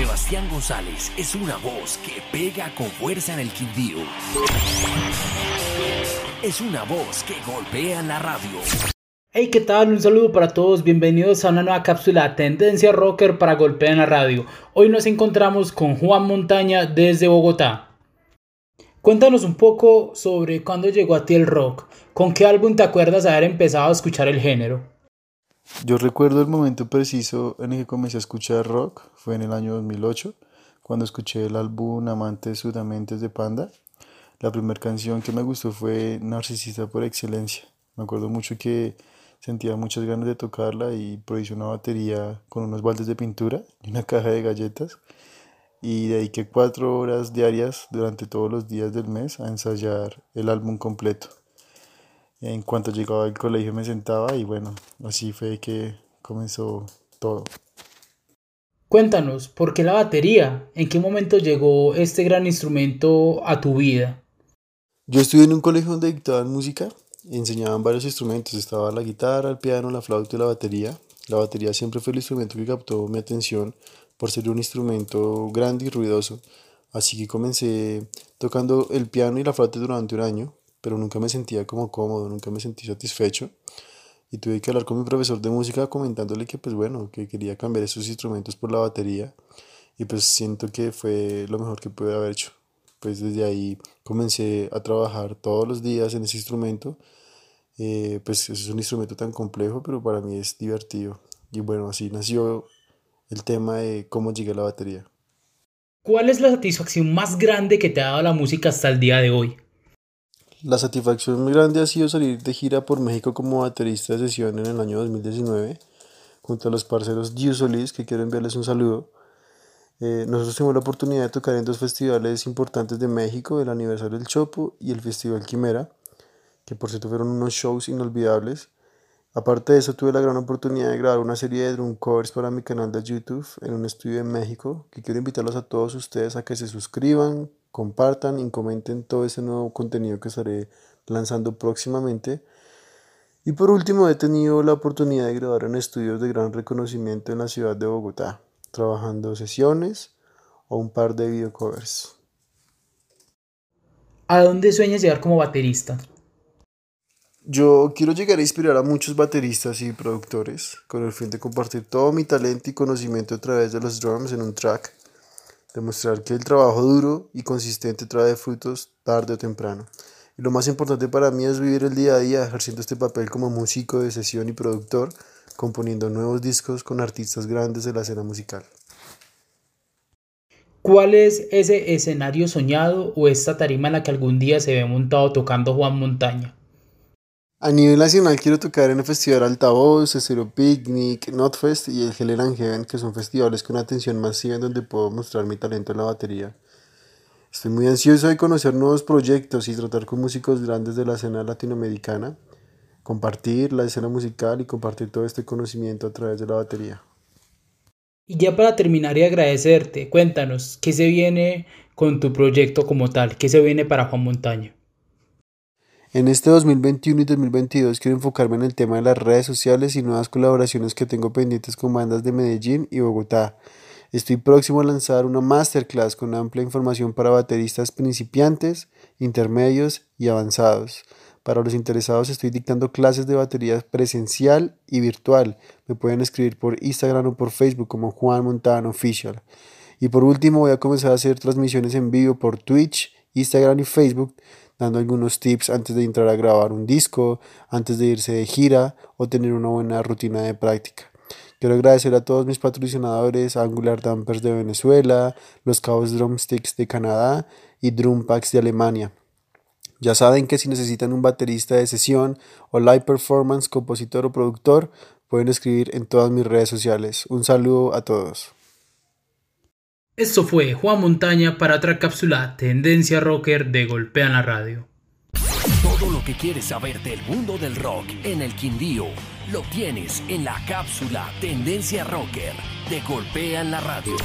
Sebastián González es una voz que pega con fuerza en el Quindío. Es una voz que golpea la radio. Hey, ¿qué tal? Un saludo para todos. Bienvenidos a una nueva cápsula Tendencia Rocker para Golpea en la radio. Hoy nos encontramos con Juan Montaña desde Bogotá. Cuéntanos un poco sobre cuándo llegó a ti el rock. ¿Con qué álbum te acuerdas haber empezado a escuchar el género? Yo recuerdo el momento preciso en el que comencé a escuchar rock, fue en el año 2008, cuando escuché el álbum Amantes Sudamentes de Panda. La primera canción que me gustó fue Narcisista por Excelencia. Me acuerdo mucho que sentía muchas ganas de tocarla y produje una batería con unos baldes de pintura y una caja de galletas. Y dediqué cuatro horas diarias durante todos los días del mes a ensayar el álbum completo. En cuanto llegaba al colegio me sentaba y bueno, así fue que comenzó todo. Cuéntanos, ¿por qué la batería? ¿En qué momento llegó este gran instrumento a tu vida? Yo estuve en un colegio donde dictaban música, enseñaban varios instrumentos, estaba la guitarra, el piano, la flauta y la batería. La batería siempre fue el instrumento que captó mi atención por ser un instrumento grande y ruidoso. Así que comencé tocando el piano y la flauta durante un año pero nunca me sentía como cómodo, nunca me sentí satisfecho. Y tuve que hablar con mi profesor de música comentándole que pues bueno, que quería cambiar esos instrumentos por la batería. Y pues siento que fue lo mejor que pude haber hecho. Pues desde ahí comencé a trabajar todos los días en ese instrumento. Eh, pues es un instrumento tan complejo, pero para mí es divertido. Y bueno, así nació el tema de cómo llegué a la batería. ¿Cuál es la satisfacción más grande que te ha dado la música hasta el día de hoy? La satisfacción muy grande ha sido salir de gira por México como baterista de sesión en el año 2019, junto a los parceros Diu Solís, que quiero enviarles un saludo. Eh, nosotros tuvimos la oportunidad de tocar en dos festivales importantes de México, el aniversario del Chopo y el Festival Quimera, que por cierto fueron unos shows inolvidables. Aparte de eso, tuve la gran oportunidad de grabar una serie de drum covers para mi canal de YouTube en un estudio en México, que quiero invitarlos a todos ustedes a que se suscriban, compartan y comenten todo ese nuevo contenido que estaré lanzando próximamente. Y por último, he tenido la oportunidad de grabar en estudios de gran reconocimiento en la ciudad de Bogotá, trabajando sesiones o un par de videocovers. ¿A dónde sueñas llegar como baterista? Yo quiero llegar a inspirar a muchos bateristas y productores con el fin de compartir todo mi talento y conocimiento a través de los drums en un track demostrar que el trabajo duro y consistente trae frutos tarde o temprano. Y lo más importante para mí es vivir el día a día ejerciendo este papel como músico de sesión y productor, componiendo nuevos discos con artistas grandes de la escena musical. ¿Cuál es ese escenario soñado o esta tarima en la que algún día se ve montado tocando Juan Montaña? A nivel nacional quiero tocar en el Festival Altavoz, Cero Picnic, Notfest y el Hell and Heaven, que son festivales con atención masiva en donde puedo mostrar mi talento en la batería. Estoy muy ansioso de conocer nuevos proyectos y tratar con músicos grandes de la escena latinoamericana, compartir la escena musical y compartir todo este conocimiento a través de la batería. Y ya para terminar y agradecerte, cuéntanos, ¿qué se viene con tu proyecto como tal? ¿Qué se viene para Juan Montaña? En este 2021 y 2022 quiero enfocarme en el tema de las redes sociales y nuevas colaboraciones que tengo pendientes con bandas de Medellín y Bogotá. Estoy próximo a lanzar una masterclass con amplia información para bateristas principiantes, intermedios y avanzados. Para los interesados estoy dictando clases de batería presencial y virtual. Me pueden escribir por Instagram o por Facebook como Juan Montano Official. Y por último voy a comenzar a hacer transmisiones en vivo por Twitch, Instagram y Facebook dando algunos tips antes de entrar a grabar un disco, antes de irse de gira o tener una buena rutina de práctica. Quiero agradecer a todos mis patrocinadores, Angular Dampers de Venezuela, Los Cabos Drumsticks de Canadá y Drumpacks de Alemania. Ya saben que si necesitan un baterista de sesión o live performance, compositor o productor, pueden escribir en todas mis redes sociales. Un saludo a todos. Esto fue Juan Montaña para otra cápsula Tendencia Rocker de Golpea en la Radio. Todo lo que quieres saber del mundo del rock en el Quindío lo tienes en la cápsula Tendencia Rocker de Golpea en la Radio.